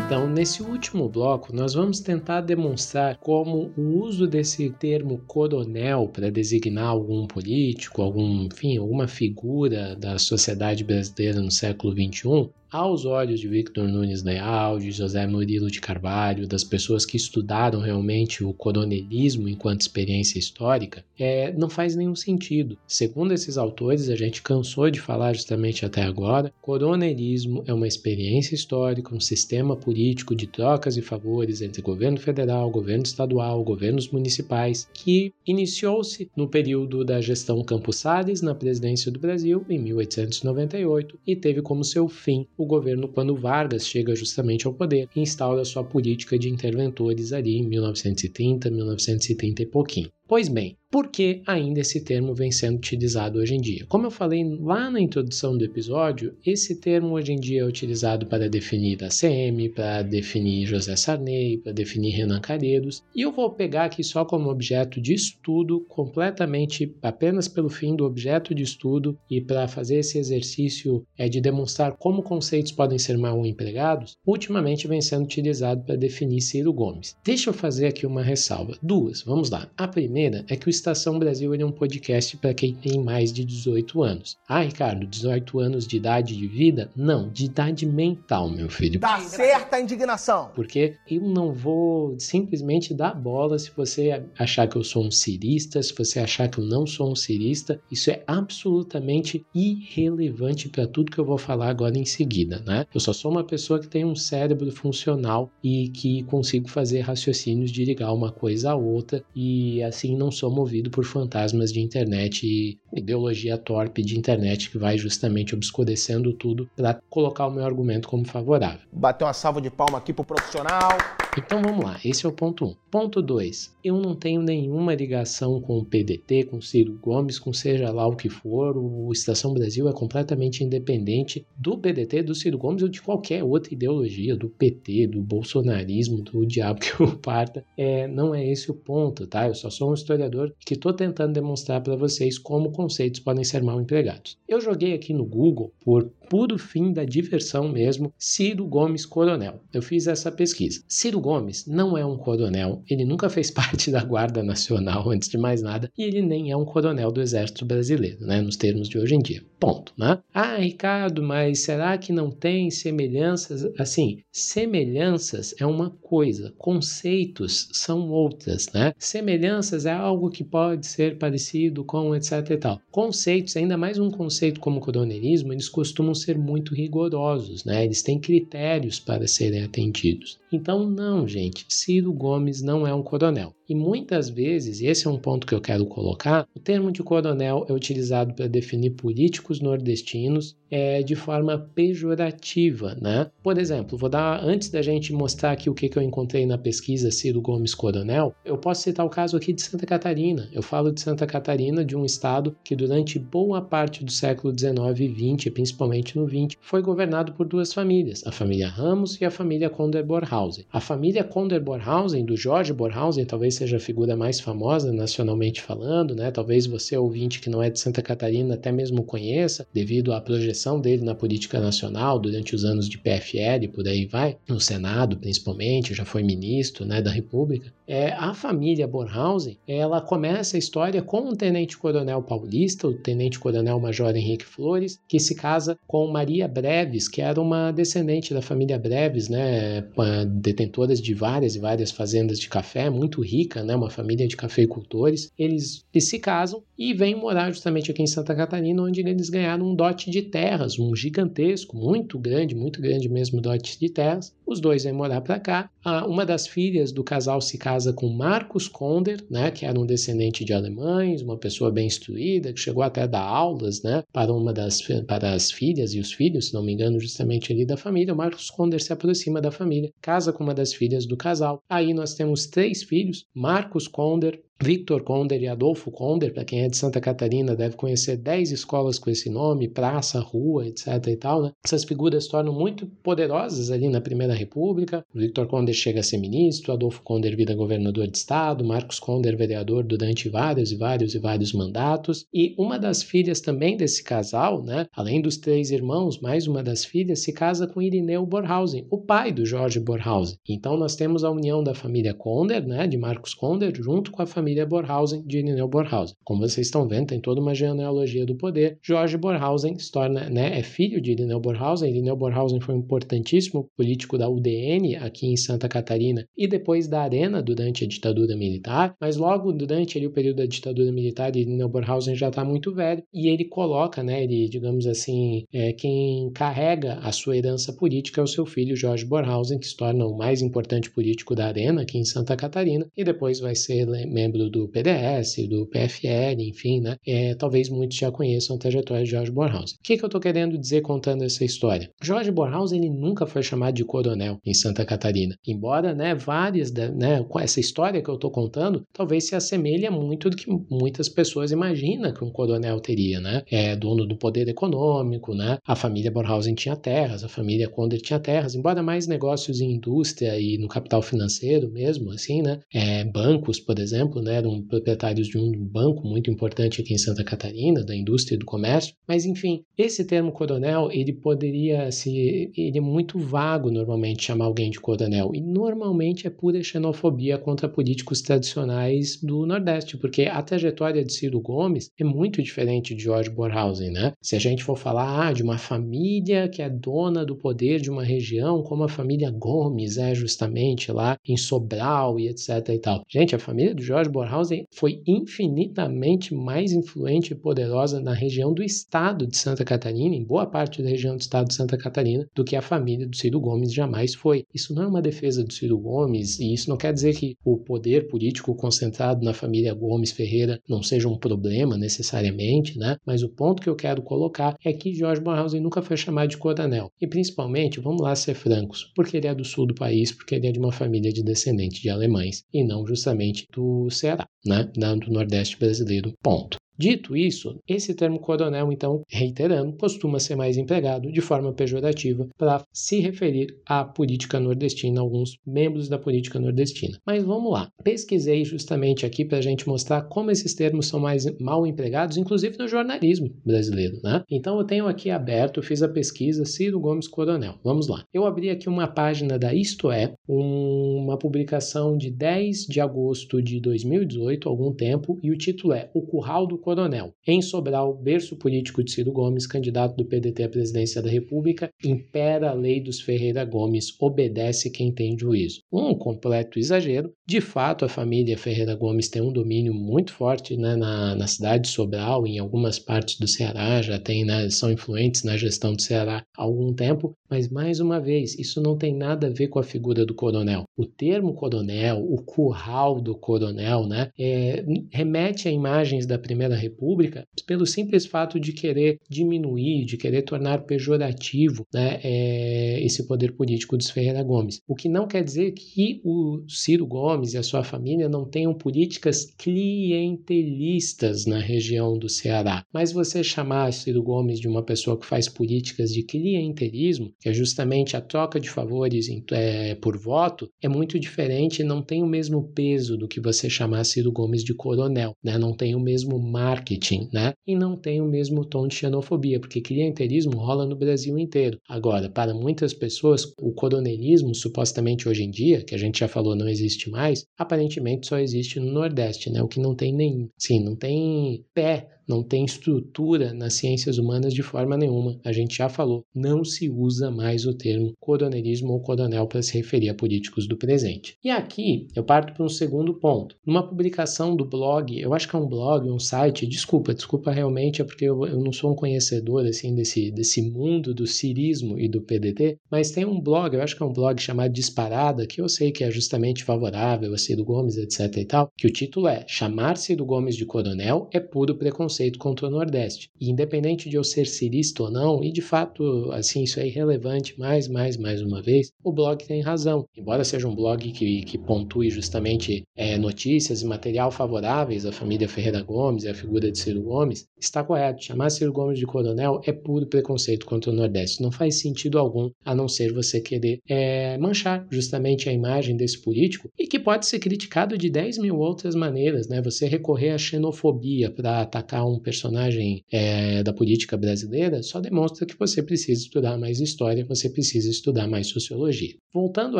Então, nesse último bloco, nós vamos tentar demonstrar como o uso desse termo coronel para designar algum político, algum, enfim, alguma figura da sociedade brasileira no século XXI aos olhos de Victor Nunes Leal, de José Murilo de Carvalho, das pessoas que estudaram realmente o coronelismo enquanto experiência histórica, é, não faz nenhum sentido. Segundo esses autores, a gente cansou de falar justamente até agora, coronelismo é uma experiência histórica, um sistema político de trocas e favores entre governo federal, governo estadual, governos municipais, que iniciou-se no período da gestão Campos Salles na presidência do Brasil, em 1898, e teve como seu fim o governo quando Vargas chega justamente ao poder instaura sua política de interventores ali em 1930, 1930 e pouquinho. Pois bem, por que ainda esse termo vem sendo utilizado hoje em dia? Como eu falei lá na introdução do episódio, esse termo hoje em dia é utilizado para definir a CM, para definir José Sarney, para definir Renan Calheiros, e eu vou pegar aqui só como objeto de estudo, completamente apenas pelo fim do objeto de estudo e para fazer esse exercício é de demonstrar como conceitos podem ser mal empregados, ultimamente vem sendo utilizado para definir Ciro Gomes. Deixa eu fazer aqui uma ressalva. Duas, vamos lá. A primeira é que o Estação Brasil é um podcast para quem tem mais de 18 anos. Ah, Ricardo, 18 anos de idade de vida? Não, de idade mental, meu filho. Dá certa a indignação. Porque eu não vou simplesmente dar bola se você achar que eu sou um cirista, se você achar que eu não sou um cirista. Isso é absolutamente irrelevante para tudo que eu vou falar agora em seguida, né? Eu só sou uma pessoa que tem um cérebro funcional e que consigo fazer raciocínios de ligar uma coisa à outra e assim não sou movido movido por fantasmas de internet e ideologia torpe de internet que vai justamente obscurecendo tudo para colocar o meu argumento como favorável. Bateu uma salva de palma aqui pro profissional. Então vamos lá, esse é o ponto 1. Um. Ponto 2. Eu não tenho nenhuma ligação com o PDT, com Ciro Gomes, com seja lá o que for. O Estação Brasil é completamente independente do PDT, do Ciro Gomes ou de qualquer outra ideologia, do PT, do bolsonarismo, do diabo que o parta. É, não é esse o ponto, tá? Eu só sou um historiador que estou tentando demonstrar para vocês como conceitos podem ser mal empregados. Eu joguei aqui no Google, por puro fim da diversão mesmo, Ciro Gomes Coronel. Eu fiz essa pesquisa. Ciro Gomes não é um coronel ele nunca fez parte da Guarda Nacional, antes de mais nada, e ele nem é um coronel do Exército Brasileiro, né, nos termos de hoje em dia. Ponto, né? Ah, Ricardo, mas será que não tem semelhanças? Assim, semelhanças é uma coisa, conceitos são outras, né? Semelhanças é algo que pode ser parecido com etc e tal. Conceitos, ainda mais um conceito como o coronelismo, eles costumam ser muito rigorosos, né? Eles têm critérios para serem atendidos. Então, não, gente, Ciro Gomes não é um coronel. E muitas vezes, e esse é um ponto que eu quero colocar, o termo de coronel é utilizado para definir políticos nordestinos é, de forma pejorativa, né? Por exemplo, vou dar antes da gente mostrar aqui o que, que eu encontrei na pesquisa Ciro Gomes Coronel, eu posso citar o caso aqui de Santa Catarina. Eu falo de Santa Catarina, de um estado que durante boa parte do século XIX e XX, principalmente no XX, foi governado por duas famílias, a família Ramos e a família Conder Borhausen. A família Conder Borhausen, do Jorge Borhausen, talvez seja a figura mais famosa nacionalmente falando, né? Talvez você ouvinte que não é de Santa Catarina até mesmo conheça, devido à projeção dele na política nacional durante os anos de PFL por aí vai, no Senado principalmente, já foi ministro né, da República, é, a família Bornhausen, ela começa a história com um tenente-coronel paulista, o tenente-coronel Major Henrique Flores, que se casa com Maria Breves, que era uma descendente da família Breves, né, detentoras de várias e várias fazendas de café, muito rica, né, uma família de cafeicultores. Eles, se casam e vêm morar justamente aqui em Santa Catarina, onde eles ganharam um dote de terras, um gigantesco, muito grande, muito grande mesmo dote de terras. Os dois vêm morar para cá. Uma das filhas do casal se casa com Marcos Konder, né, que era um descendente de alemães, uma pessoa bem instruída, que chegou até a dar aulas né, para uma das para as filhas e os filhos, se não me engano, justamente ali da família. O Marcos Konder se aproxima da família, casa com uma das filhas do casal. Aí nós temos três filhos: Marcos Konder, Victor Konder e Adolfo Konder, para quem é de Santa Catarina, deve conhecer 10 escolas com esse nome, praça, rua, etc. e tal, né? Essas figuras tornam muito poderosas ali na Primeira República. Victor Konder chega a ser ministro, Adolfo Konder vira governador de estado, Marcos Konder vereador durante vários e vários e vários mandatos. E uma das filhas também desse casal, né? Além dos três irmãos, mais uma das filhas se casa com Irineu Borhausen, o pai do Jorge Borhausen. Então nós temos a união da família Konder, né? De Marcos Konder, junto com a família família Borhausen de Irineu Borhausen. Como vocês estão vendo, tem toda uma genealogia do poder. Jorge Borhausen se torna, né, é filho de Irineu Borhausen. Irineu Borhausen foi um importantíssimo político da UDN aqui em Santa Catarina e depois da Arena durante a ditadura militar, mas logo durante ali, o período da ditadura militar, Irineu Borhausen já está muito velho e ele coloca, né, ele, digamos assim, é, quem carrega a sua herança política é o seu filho Jorge Borhausen, que se torna o mais importante político da Arena aqui em Santa Catarina e depois vai ser membro do PDS, do PFL, enfim, né? É, talvez muitos já conheçam a trajetória de Jorge Borhaus. O que, que eu estou querendo dizer contando essa história? Jorge Borhaus, ele nunca foi chamado de coronel em Santa Catarina, embora, né, várias, né, com essa história que eu estou contando, talvez se assemelhe muito do que muitas pessoas imaginam que um coronel teria, né? É dono do poder econômico, né? A família Borhausen tinha terras, a família Konder tinha terras, embora mais negócios em indústria e no capital financeiro mesmo, assim, né? É, bancos, por exemplo, né? eram proprietários de um banco muito importante aqui em Santa Catarina, da indústria e do comércio. Mas, enfim, esse termo coronel, ele poderia se. Ele é muito vago normalmente chamar alguém de coronel. E normalmente é pura xenofobia contra políticos tradicionais do Nordeste, porque a trajetória de Ciro Gomes é muito diferente de George Borhausen, né? Se a gente for falar ah, de uma família que é dona do poder de uma região, como a família Gomes é justamente lá em Sobral e etc e tal. Gente, a família do George Borhausen foi infinitamente mais influente e poderosa na região do estado de Santa Catarina, em boa parte da região do estado de Santa Catarina, do que a família do Ciro Gomes jamais jamais foi. Isso não é uma defesa do Ciro Gomes e isso não quer dizer que o poder político concentrado na família Gomes Ferreira não seja um problema necessariamente, né? Mas o ponto que eu quero colocar é que Jorge Bornhausen nunca foi chamado de coronel. E principalmente, vamos lá ser francos, porque ele é do sul do país, porque ele é de uma família de descendentes de alemães e não justamente do Ceará, né? Do Nordeste brasileiro. Ponto. Dito isso, esse termo coronel, então, reiterando, costuma ser mais empregado de forma pejorativa para se referir à política nordestina, alguns membros da política nordestina. Mas vamos lá, pesquisei justamente aqui para a gente mostrar como esses termos são mais mal empregados, inclusive no jornalismo brasileiro, né? Então eu tenho aqui aberto, fiz a pesquisa Ciro Gomes Coronel. Vamos lá. Eu abri aqui uma página da Isto É, uma publicação de 10 de agosto de 2018, algum tempo, e o título é O Curral do Coronel. Em Sobral, berço político de Ciro Gomes, candidato do PDT à presidência da República, impera a lei dos Ferreira Gomes, obedece quem tem juízo. Um completo exagero. De fato, a família Ferreira Gomes tem um domínio muito forte né, na, na cidade de Sobral, em algumas partes do Ceará, já tem, né, são influentes na gestão do Ceará há algum tempo, mas mais uma vez, isso não tem nada a ver com a figura do coronel. O termo coronel, o curral do coronel, né, é, remete a imagens da Primeira República pelo simples fato de querer diminuir, de querer tornar pejorativo né, é, esse poder político dos Ferreira Gomes. O que não quer dizer que o Ciro Gomes e a sua família não tenham políticas clientelistas na região do Ceará. Mas você chamar Ciro Gomes de uma pessoa que faz políticas de clientelismo que é justamente a troca de favores é, por voto, é muito diferente e não tem o mesmo peso do que você chamar Ciro Gomes de coronel, né? não tem o mesmo marketing, né? E não tem o mesmo tom de xenofobia, porque clientelismo rola no Brasil inteiro. Agora, para muitas pessoas, o coronelismo, supostamente hoje em dia, que a gente já falou não existe mais, aparentemente só existe no Nordeste, né? O que não tem nem, sim, não tem pé não tem estrutura nas ciências humanas de forma nenhuma. A gente já falou, não se usa mais o termo coronelismo ou coronel para se referir a políticos do presente. E aqui eu parto para um segundo ponto. Numa publicação do blog, eu acho que é um blog, um site, desculpa, desculpa realmente, é porque eu, eu não sou um conhecedor assim desse, desse mundo do cirismo e do PDT, mas tem um blog, eu acho que é um blog chamado Disparada, que eu sei que é justamente favorável a Ciro Gomes, etc e tal, que o título é Chamar Ciro Gomes de coronel é puro preconceito contra o Nordeste. E independente de eu ser cirista ou não, e de fato, assim, isso é irrelevante, mais, mais, mais uma vez, o blog tem razão. Embora seja um blog que, que pontue justamente é, notícias e material favoráveis à família Ferreira Gomes e à figura de Ciro Gomes, está correto. Chamar Ciro Gomes de coronel é puro preconceito contra o Nordeste. Não faz sentido algum, a não ser você querer é, manchar justamente a imagem desse político e que pode ser criticado de 10 mil outras maneiras, né? Você recorrer à xenofobia para atacar um personagem é, da política brasileira só demonstra que você precisa estudar mais história, você precisa estudar mais sociologia. Voltando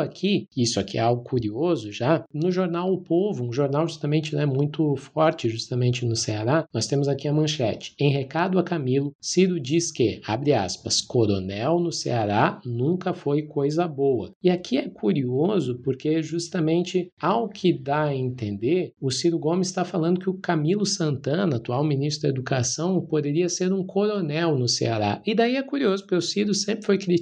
aqui, isso aqui é algo curioso já, no jornal O Povo, um jornal justamente né, muito forte justamente no Ceará, nós temos aqui a manchete. Em recado a Camilo, Ciro diz que, abre aspas, coronel no Ceará nunca foi coisa boa. E aqui é curioso porque justamente ao que dá a entender, o Ciro Gomes está falando que o Camilo Santana, atual ministro da Educação poderia ser um coronel no Ceará. E daí é curioso, porque o Ciro sempre foi criticado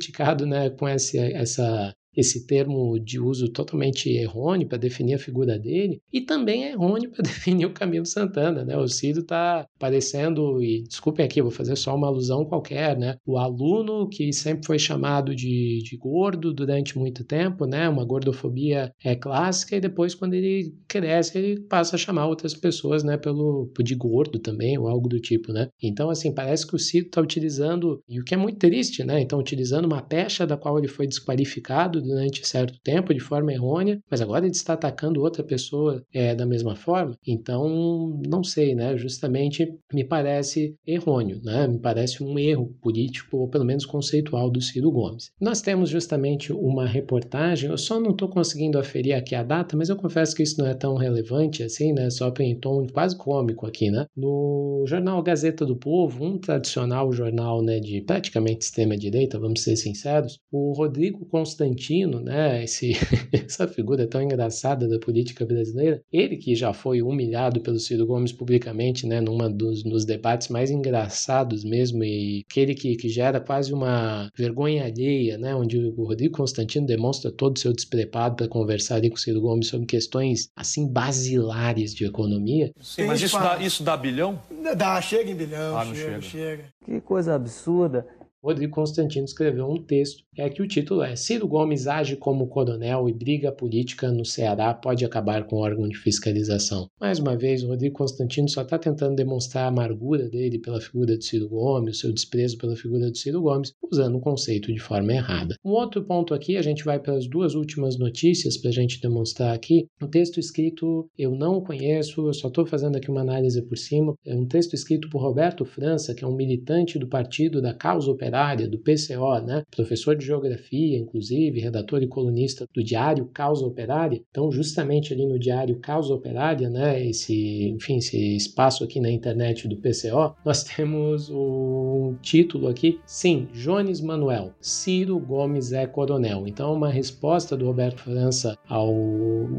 né, com essa, essa esse termo de uso totalmente errôneo para definir a figura dele, e também é errôneo para definir o Camilo Santana, né? O Ciro está parecendo, e desculpem aqui, vou fazer só uma alusão qualquer, né? O aluno que sempre foi chamado de, de gordo durante muito tempo, né? Uma gordofobia é clássica, e depois, quando ele cresce, ele passa a chamar outras pessoas, né? Pelo, de gordo também, ou algo do tipo, né? Então, assim, parece que o Ciro está utilizando, e o que é muito triste, né? Então, utilizando uma pecha da qual ele foi desqualificado durante certo tempo de forma errônea, mas agora ele está atacando outra pessoa é, da mesma forma. Então, não sei, né? Justamente me parece errôneo, né? Me parece um erro político, ou pelo menos conceitual, do Ciro Gomes. Nós temos justamente uma reportagem, eu só não estou conseguindo aferir aqui a data, mas eu confesso que isso não é tão relevante assim, né? Só em tom quase cômico aqui, né? No jornal Gazeta do Povo, um tradicional jornal né, de praticamente extrema-direita, vamos ser sinceros, o Rodrigo Constantino Constantino, né, esse, essa figura tão engraçada da política brasileira, ele que já foi humilhado pelo Ciro Gomes publicamente, né, numa dos nos debates mais engraçados mesmo, e aquele que, que gera quase uma vergonha alheia, né, onde o Rodrigo Constantino demonstra todo o seu despreparo para conversar ali com o Ciro Gomes sobre questões assim basilares de economia. Sim, mas isso dá, isso dá bilhão? Dá, chega em bilhão, Ah, chega, chega. chega. Que coisa absurda. Rodrigo Constantino escreveu um texto é que o título é Ciro Gomes age como coronel e briga política no Ceará pode acabar com o órgão de fiscalização. Mais uma vez, o Rodrigo Constantino só está tentando demonstrar a amargura dele pela figura de Ciro Gomes, o seu desprezo pela figura de Ciro Gomes, usando o conceito de forma errada. Um outro ponto aqui, a gente vai para as duas últimas notícias para a gente demonstrar aqui. Um texto escrito, eu não conheço, eu só estou fazendo aqui uma análise por cima. É um texto escrito por Roberto França, que é um militante do Partido da Causa Operária, do PCO, né? professor de geografia, inclusive, redator e colunista do Diário Causa Operária. Então, justamente ali no Diário Causa Operária, né, esse, enfim, esse espaço aqui na internet do PCO, nós temos o título aqui, sim, Jones Manuel, Ciro Gomes é coronel. Então, uma resposta do Roberto França ao,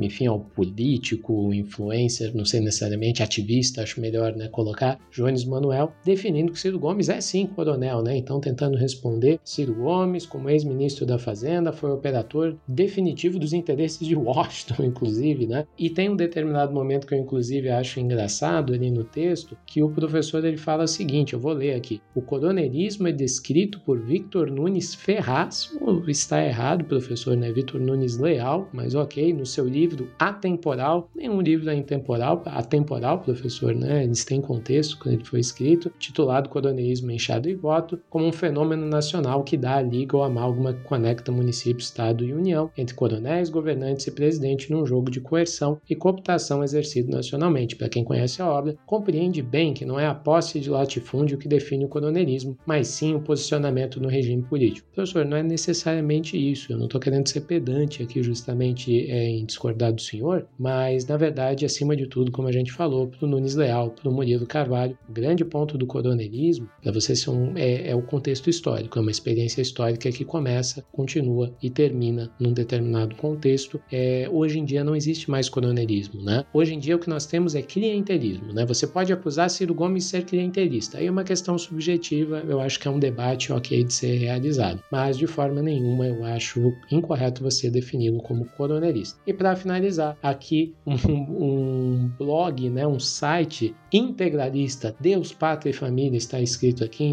enfim, ao político, influencer, não sei necessariamente, ativista, acho melhor, né, colocar Jones Manuel, definindo que Ciro Gomes é sim coronel, né? Então, tentando responder, Ciro Gomes, como ex-ministro da Fazenda, foi operador definitivo dos interesses de Washington, inclusive, né? E tem um determinado momento que eu, inclusive, acho engraçado ali no texto, que o professor ele fala o seguinte, eu vou ler aqui. O coronelismo é descrito por Victor Nunes Ferraz, está errado, professor, né? Victor Nunes Leal, mas ok, no seu livro Atemporal, nenhum livro é intemporal, atemporal, professor, né? Eles têm contexto quando ele foi escrito, titulado Coronelismo, Enxado e Voto, como um fenômeno nacional que dá a liga ou amálgama que conecta município, estado e união entre coronéis, governantes e presidente num jogo de coerção e cooptação exercido nacionalmente. Para quem conhece a obra, compreende bem que não é a posse de latifúndio que define o coronelismo, mas sim o posicionamento no regime político. Professor, não é necessariamente isso, eu não estou querendo ser pedante aqui justamente é, em discordar do senhor, mas na verdade, acima de tudo, como a gente falou, para o Nunes Leal, para o Murilo Carvalho, o grande ponto do coronelismo, para você ser um, é, é o contexto histórico, é uma experiência histórica que começa, continua e termina num determinado contexto. É, hoje em dia não existe mais coronelismo, né? Hoje em dia o que nós temos é clientelismo, né? Você pode acusar Ciro Gomes de ser clientelista, aí é uma questão subjetiva, eu acho que é um debate ok de ser realizado, mas de forma nenhuma eu acho incorreto você defini-lo como coronelista. E para finalizar, aqui um, um blog, né, um site integralista, Deus, Pátria e Família está escrito aqui,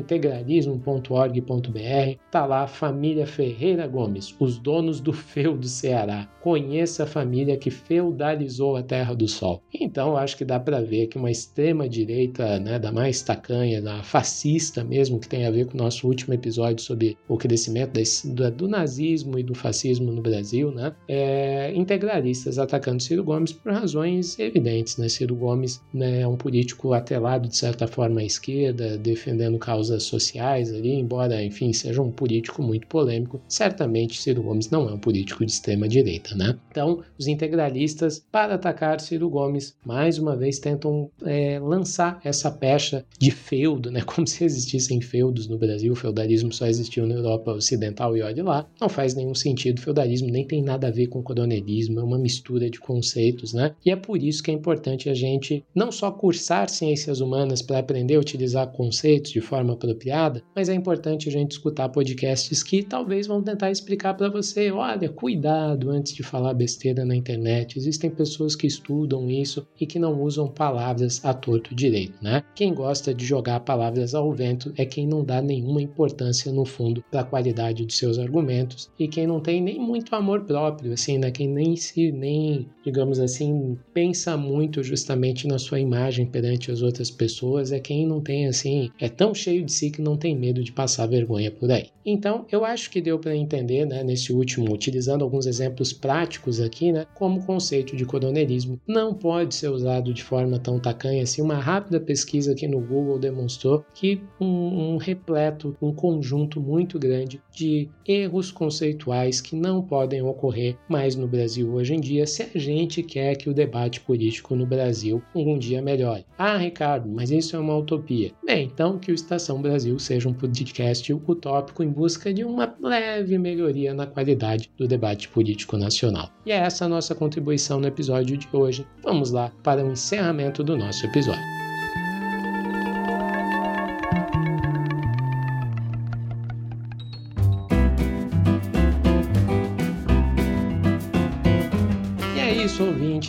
integralismo.org.br, tá lá família Ferreira Gomes, os donos do feudo Ceará. Conheça a família que feudalizou a Terra do Sol. Então, acho que dá para ver que uma extrema direita, né, da mais tacanha, da fascista mesmo, que tem a ver com o nosso último episódio sobre o crescimento desse, do, do, nazismo e do fascismo no Brasil, né, é, integralistas atacando Ciro Gomes por razões evidentes, né? Ciro Gomes né, é um político atrelado de certa forma à esquerda, defendendo causas sociais ali, embora, enfim, seja um político muito polêmico, certamente Ciro Gomes não é um político de extrema direita, né? Então, os integralistas, para atacar Ciro Gomes, mais uma vez tentam é, lançar essa pecha de feudo, né? Como se existissem feudos no Brasil, o feudalismo só existiu na Europa Ocidental e olhe lá. Não faz nenhum sentido, o feudalismo nem tem nada a ver com coronelismo, é uma mistura de conceitos, né? E é por isso que é importante a gente não só cursar ciências humanas para aprender a utilizar conceitos de forma apropriada, mas é importante a gente escutar podcasts que talvez vão tentar explicar para você, olha, cuidado antes de falar besteira na internet. Existem pessoas que estudam isso e que não usam palavras a torto direito, né? Quem gosta de jogar palavras ao vento é quem não dá nenhuma importância no fundo para a qualidade dos seus argumentos e quem não tem nem muito amor próprio, assim, né? Quem nem se nem, digamos assim, pensa muito justamente na sua imagem perante as outras pessoas, é quem não tem assim, é tão cheio de si que não tem medo de passar vergonha por aí. Então, eu acho que deu para entender, né, nesse último, utilizando alguns exemplos práticos aqui, né, como o conceito de coronelismo não pode ser usado de forma tão tacanha assim. Uma rápida pesquisa aqui no Google demonstrou que um, um repleto, um conjunto muito grande de erros conceituais que não podem ocorrer mais no Brasil hoje em dia se a gente quer que o debate político no Brasil algum dia melhore. Ah, Ricardo, mas isso é uma utopia. Bem, então que o Estação Brasil seja um podcast Utópico em busca de uma leve melhoria na qualidade do debate político nacional. E é essa a nossa contribuição no episódio de hoje. Vamos lá para o encerramento do nosso episódio.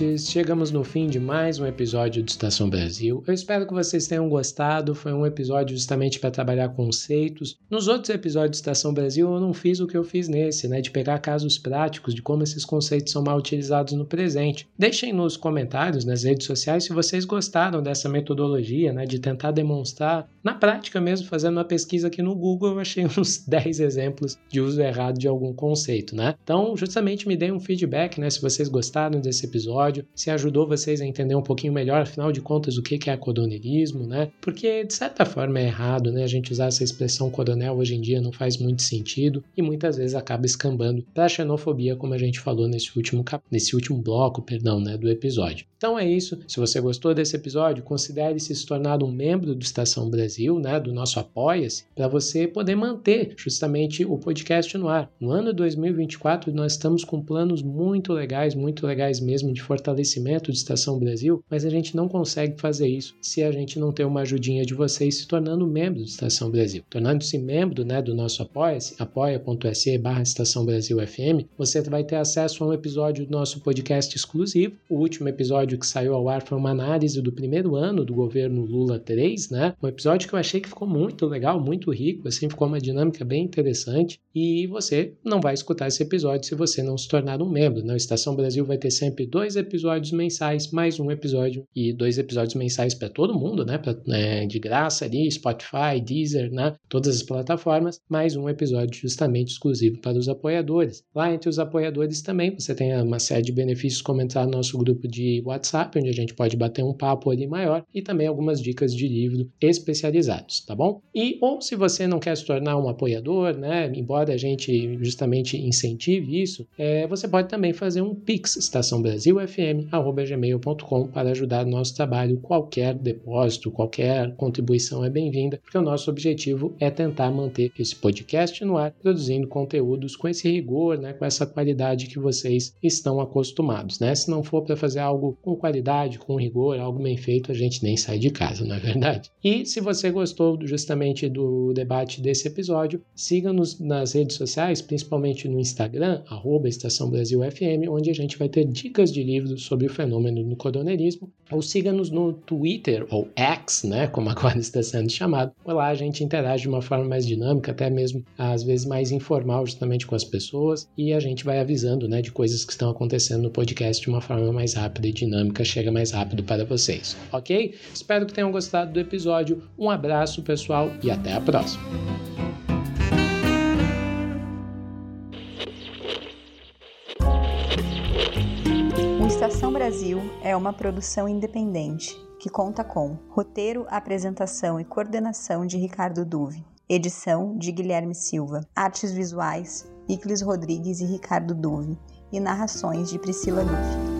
Ouvintes. Chegamos no fim de mais um episódio do Estação Brasil. Eu espero que vocês tenham gostado. Foi um episódio justamente para trabalhar conceitos. Nos outros episódios de Estação Brasil, eu não fiz o que eu fiz nesse, né? De pegar casos práticos de como esses conceitos são mal utilizados no presente. Deixem nos comentários, nas redes sociais, se vocês gostaram dessa metodologia, né? De tentar demonstrar, na prática mesmo, fazendo uma pesquisa aqui no Google, eu achei uns 10 exemplos de uso errado de algum conceito, né? Então, justamente me deem um feedback, né? Se vocês gostaram desse esse episódio, se ajudou vocês a entender um pouquinho melhor, afinal de contas, o que é coronelismo, né? Porque, de certa forma, é errado, né? A gente usar essa expressão coronel hoje em dia não faz muito sentido e muitas vezes acaba escambando para xenofobia, como a gente falou nesse último, cap... nesse último bloco, perdão, né, do episódio. Então é isso. Se você gostou desse episódio, considere se se tornar um membro do Estação Brasil, né, do nosso Apoia-se, para você poder manter justamente o podcast no ar. No ano 2024, nós estamos com planos muito legais, muito legais mesmo de fortalecimento de Estação Brasil, mas a gente não consegue fazer isso se a gente não ter uma ajudinha de vocês se tornando membro de Estação Brasil. Tornando-se membro né, do nosso Apoia-se, apoia.se barra Estação Brasil FM, você vai ter acesso a um episódio do nosso podcast exclusivo. O último episódio que saiu ao ar foi uma análise do primeiro ano do governo Lula 3, né? Um episódio que eu achei que ficou muito legal, muito rico, assim, ficou uma dinâmica bem interessante. E você não vai escutar esse episódio se você não se tornar um membro. Né? Estação Brasil vai ter sempre dois episódios mensais, mais um episódio e dois episódios mensais para todo mundo, né? Pra, né? De graça ali, Spotify, Deezer, né? Todas as plataformas, mais um episódio justamente exclusivo para os apoiadores. Lá entre os apoiadores também você tem uma série de benefícios como entrar no nosso grupo de WhatsApp, onde a gente pode bater um papo ali maior e também algumas dicas de livro especializados, tá bom? E ou se você não quer se tornar um apoiador, né? Embora a gente justamente incentive isso, é, você pode também fazer um Pix Estação brasilfm.gmail.com para ajudar no nosso trabalho. Qualquer depósito, qualquer contribuição é bem-vinda, porque o nosso objetivo é tentar manter esse podcast no ar, produzindo conteúdos com esse rigor, né, com essa qualidade que vocês estão acostumados. Né? Se não for para fazer algo com qualidade, com rigor, algo bem feito, a gente nem sai de casa, não é verdade? E se você gostou justamente do debate desse episódio, siga-nos nas redes sociais, principalmente no Instagram, arroba Estação Brasil FM, onde a gente vai ter dicas de livros sobre o fenômeno do coronelismo, ou siga-nos no Twitter, ou X, né, como agora está sendo chamado. Lá a gente interage de uma forma mais dinâmica, até mesmo às vezes mais informal justamente com as pessoas, e a gente vai avisando né, de coisas que estão acontecendo no podcast de uma forma mais rápida e dinâmica, chega mais rápido para vocês, ok? Espero que tenham gostado do episódio. Um abraço, pessoal, e até a próxima. Estação Brasil é uma produção independente que conta com roteiro, apresentação e coordenação de Ricardo Duve, edição de Guilherme Silva, artes visuais Iclis Rodrigues e Ricardo Duve e narrações de Priscila Duve.